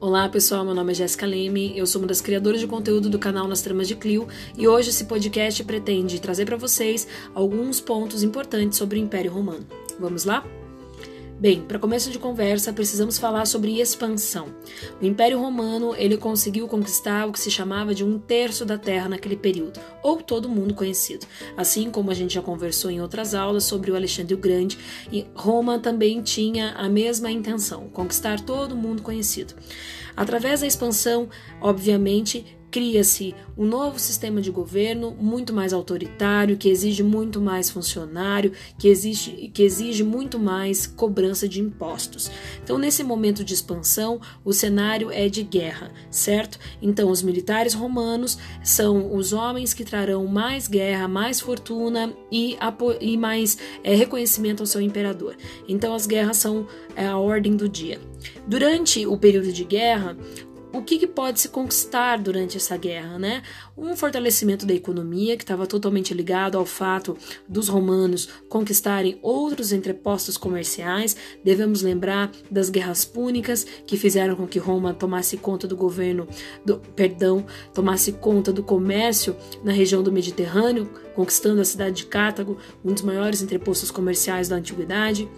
Olá pessoal, meu nome é Jéssica Leme, eu sou uma das criadoras de conteúdo do canal Nas Tramas de Clio e hoje esse podcast pretende trazer para vocês alguns pontos importantes sobre o Império Romano. Vamos lá? Bem, para começo de conversa, precisamos falar sobre expansão. O Império Romano ele conseguiu conquistar o que se chamava de um terço da terra naquele período, ou todo mundo conhecido. Assim como a gente já conversou em outras aulas sobre o Alexandre o Grande, Roma também tinha a mesma intenção, conquistar todo mundo conhecido. Através da expansão, obviamente, cria-se um novo sistema de governo muito mais autoritário, que exige muito mais funcionário, que exige, que exige muito mais cobrança de impostos. Então, nesse momento de expansão, o cenário é de guerra, certo? Então, os militares romanos são os homens que trarão mais guerra, mais fortuna e, e mais é, reconhecimento ao seu imperador. Então, as guerras são é, a ordem do dia. Durante o período de guerra, o que, que, pode se conquistar durante essa guerra, né? Um fortalecimento da economia que estava totalmente ligado ao fato dos romanos conquistarem outros entrepostos comerciais. Devemos lembrar das guerras púnicas que fizeram com que Roma tomasse conta do governo, do, perdão, tomasse conta do comércio na região do Mediterrâneo, conquistando a cidade de Cartago, um dos maiores entrepostos comerciais da antiguidade.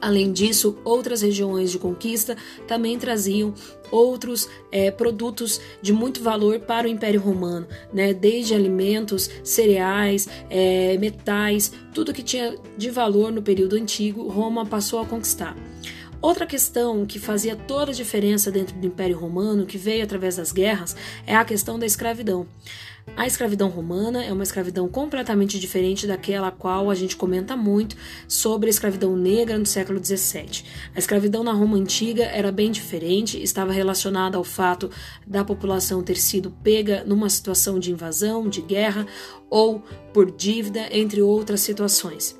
Além disso, outras regiões de conquista também traziam outros é, produtos de muito valor para o Império Romano, né? desde alimentos, cereais, é, metais, tudo que tinha de valor no período antigo, Roma passou a conquistar. Outra questão que fazia toda a diferença dentro do Império Romano, que veio através das guerras, é a questão da escravidão. A escravidão romana é uma escravidão completamente diferente daquela a qual a gente comenta muito sobre a escravidão negra no século XVII. A escravidão na Roma antiga era bem diferente, estava relacionada ao fato da população ter sido pega numa situação de invasão, de guerra ou por dívida, entre outras situações.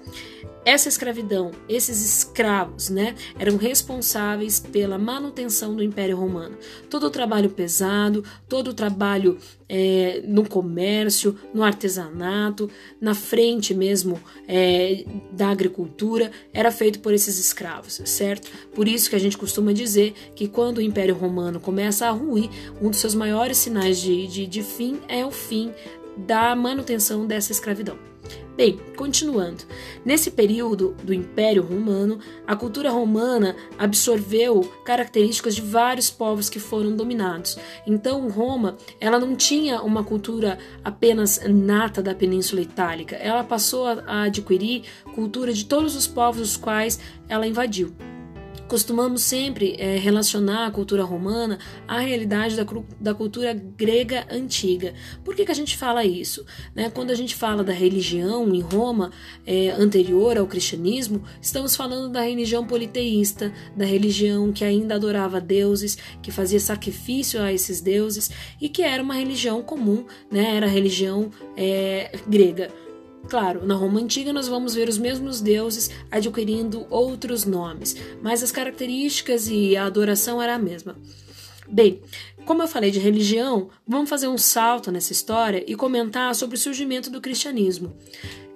Essa escravidão, esses escravos, né, eram responsáveis pela manutenção do Império Romano. Todo o trabalho pesado, todo o trabalho é, no comércio, no artesanato, na frente mesmo é, da agricultura, era feito por esses escravos, certo? Por isso que a gente costuma dizer que quando o Império Romano começa a ruir, um dos seus maiores sinais de, de, de fim é o fim da manutenção dessa escravidão. Bem, continuando. Nesse período do Império Romano, a cultura romana absorveu características de vários povos que foram dominados. Então, Roma, ela não tinha uma cultura apenas nata da Península Itálica. Ela passou a adquirir cultura de todos os povos os quais ela invadiu costumamos sempre é, relacionar a cultura romana à realidade da, da cultura grega antiga. Por que, que a gente fala isso? Né? Quando a gente fala da religião em Roma é, anterior ao cristianismo, estamos falando da religião politeísta, da religião que ainda adorava deuses, que fazia sacrifício a esses deuses e que era uma religião comum, né? era a religião é, grega. Claro, na Roma antiga nós vamos ver os mesmos deuses adquirindo outros nomes, mas as características e a adoração era a mesma. Bem, como eu falei de religião, vamos fazer um salto nessa história e comentar sobre o surgimento do cristianismo.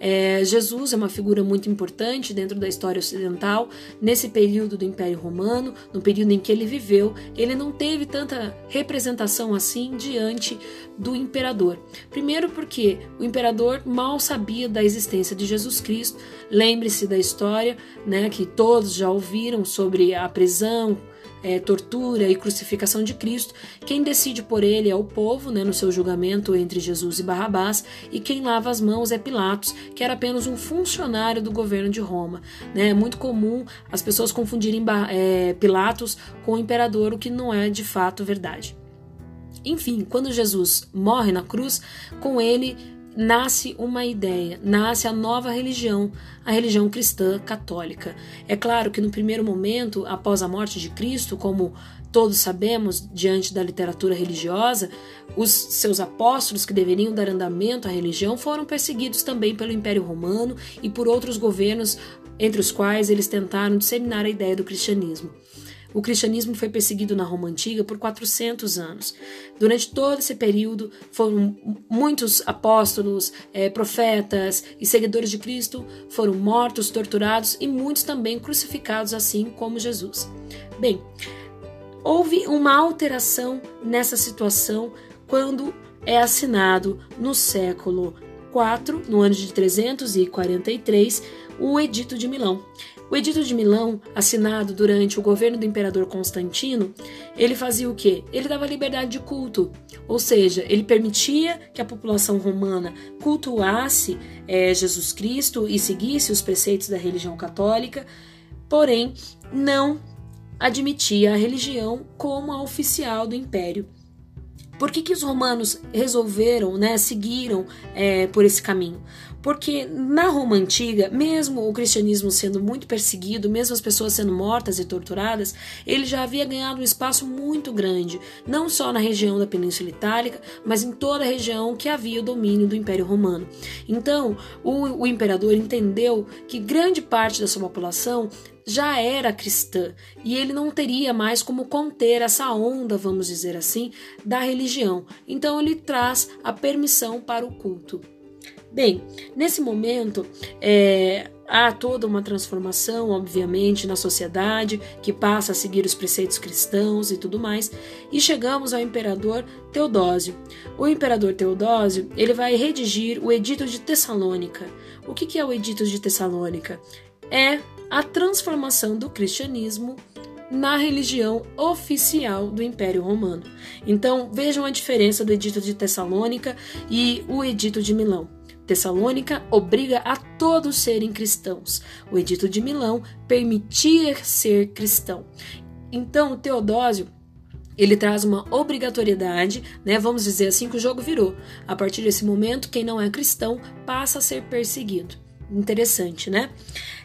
É, Jesus é uma figura muito importante dentro da história ocidental. Nesse período do Império Romano, no período em que ele viveu, ele não teve tanta representação assim diante do imperador. Primeiro, porque o imperador mal sabia da existência de Jesus Cristo. Lembre-se da história, né, que todos já ouviram sobre a prisão é, tortura e crucificação de Cristo, quem decide por ele é o povo, né, no seu julgamento entre Jesus e Barrabás, e quem lava as mãos é Pilatos, que era apenas um funcionário do governo de Roma. Né? É muito comum as pessoas confundirem é, Pilatos com o imperador, o que não é de fato verdade. Enfim, quando Jesus morre na cruz, com ele nasce uma ideia, nasce a nova religião, a religião cristã católica. É claro que no primeiro momento, após a morte de Cristo, como todos sabemos, diante da literatura religiosa, os seus apóstolos que deveriam dar andamento à religião foram perseguidos também pelo Império Romano e por outros governos, entre os quais eles tentaram disseminar a ideia do cristianismo. O cristianismo foi perseguido na Roma antiga por 400 anos. Durante todo esse período, foram muitos apóstolos, é, profetas e seguidores de Cristo foram mortos, torturados e muitos também crucificados, assim como Jesus. Bem, houve uma alteração nessa situação quando é assinado no século IV, no ano de 343, o Edito de Milão. O Edito de Milão, assinado durante o governo do imperador Constantino, ele fazia o quê? Ele dava liberdade de culto, ou seja, ele permitia que a população romana cultuasse é, Jesus Cristo e seguisse os preceitos da religião católica, porém não admitia a religião como a oficial do império. Por que, que os romanos resolveram, né, seguiram é, por esse caminho? Porque na Roma antiga, mesmo o cristianismo sendo muito perseguido, mesmo as pessoas sendo mortas e torturadas, ele já havia ganhado um espaço muito grande, não só na região da Península Itálica, mas em toda a região que havia o domínio do Império Romano. Então, o, o imperador entendeu que grande parte da sua população já era cristã e ele não teria mais como conter essa onda, vamos dizer assim, da religião. Então ele traz a permissão para o culto. Bem, nesse momento é, há toda uma transformação, obviamente, na sociedade que passa a seguir os preceitos cristãos e tudo mais, e chegamos ao imperador Teodósio. O imperador Teodósio ele vai redigir o Edito de Tessalônica. O que é o Edito de Tessalônica? É a transformação do cristianismo na religião oficial do Império Romano. Então vejam a diferença do Edito de Tessalônica e o Edito de Milão. Tessalônica obriga a todos serem cristãos. O Edito de Milão permitia ser cristão. Então, Teodósio ele traz uma obrigatoriedade, né? Vamos dizer assim que o jogo virou. A partir desse momento, quem não é cristão passa a ser perseguido. Interessante, né?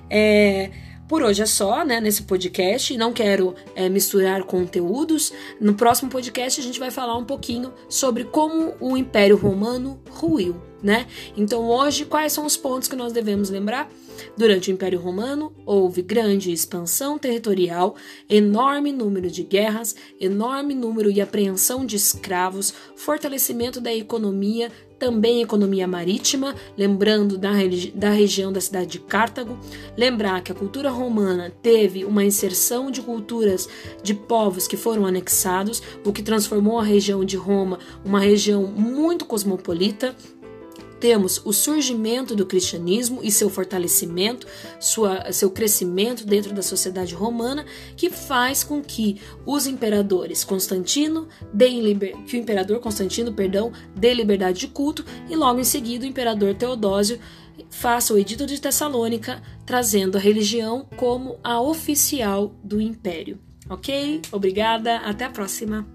É, por hoje é só, né, nesse podcast. Não quero é, misturar conteúdos. No próximo podcast a gente vai falar um pouquinho sobre como o Império Romano ruiu, né? Então hoje quais são os pontos que nós devemos lembrar? Durante o Império Romano houve grande expansão territorial, enorme número de guerras, enorme número e apreensão de escravos, fortalecimento da economia, também economia marítima, lembrando da, da região da cidade de Cartago. Lembrar que a cultura romana teve uma inserção de culturas de povos que foram anexados, o que transformou a região de Roma uma região muito cosmopolita temos o surgimento do cristianismo e seu fortalecimento, sua, seu crescimento dentro da sociedade romana, que faz com que os imperadores Constantino deem liber, que o imperador Constantino, perdão, dê liberdade de culto e logo em seguida o imperador Teodósio faça o Edito de Tessalônica, trazendo a religião como a oficial do império. Ok? Obrigada, até a próxima!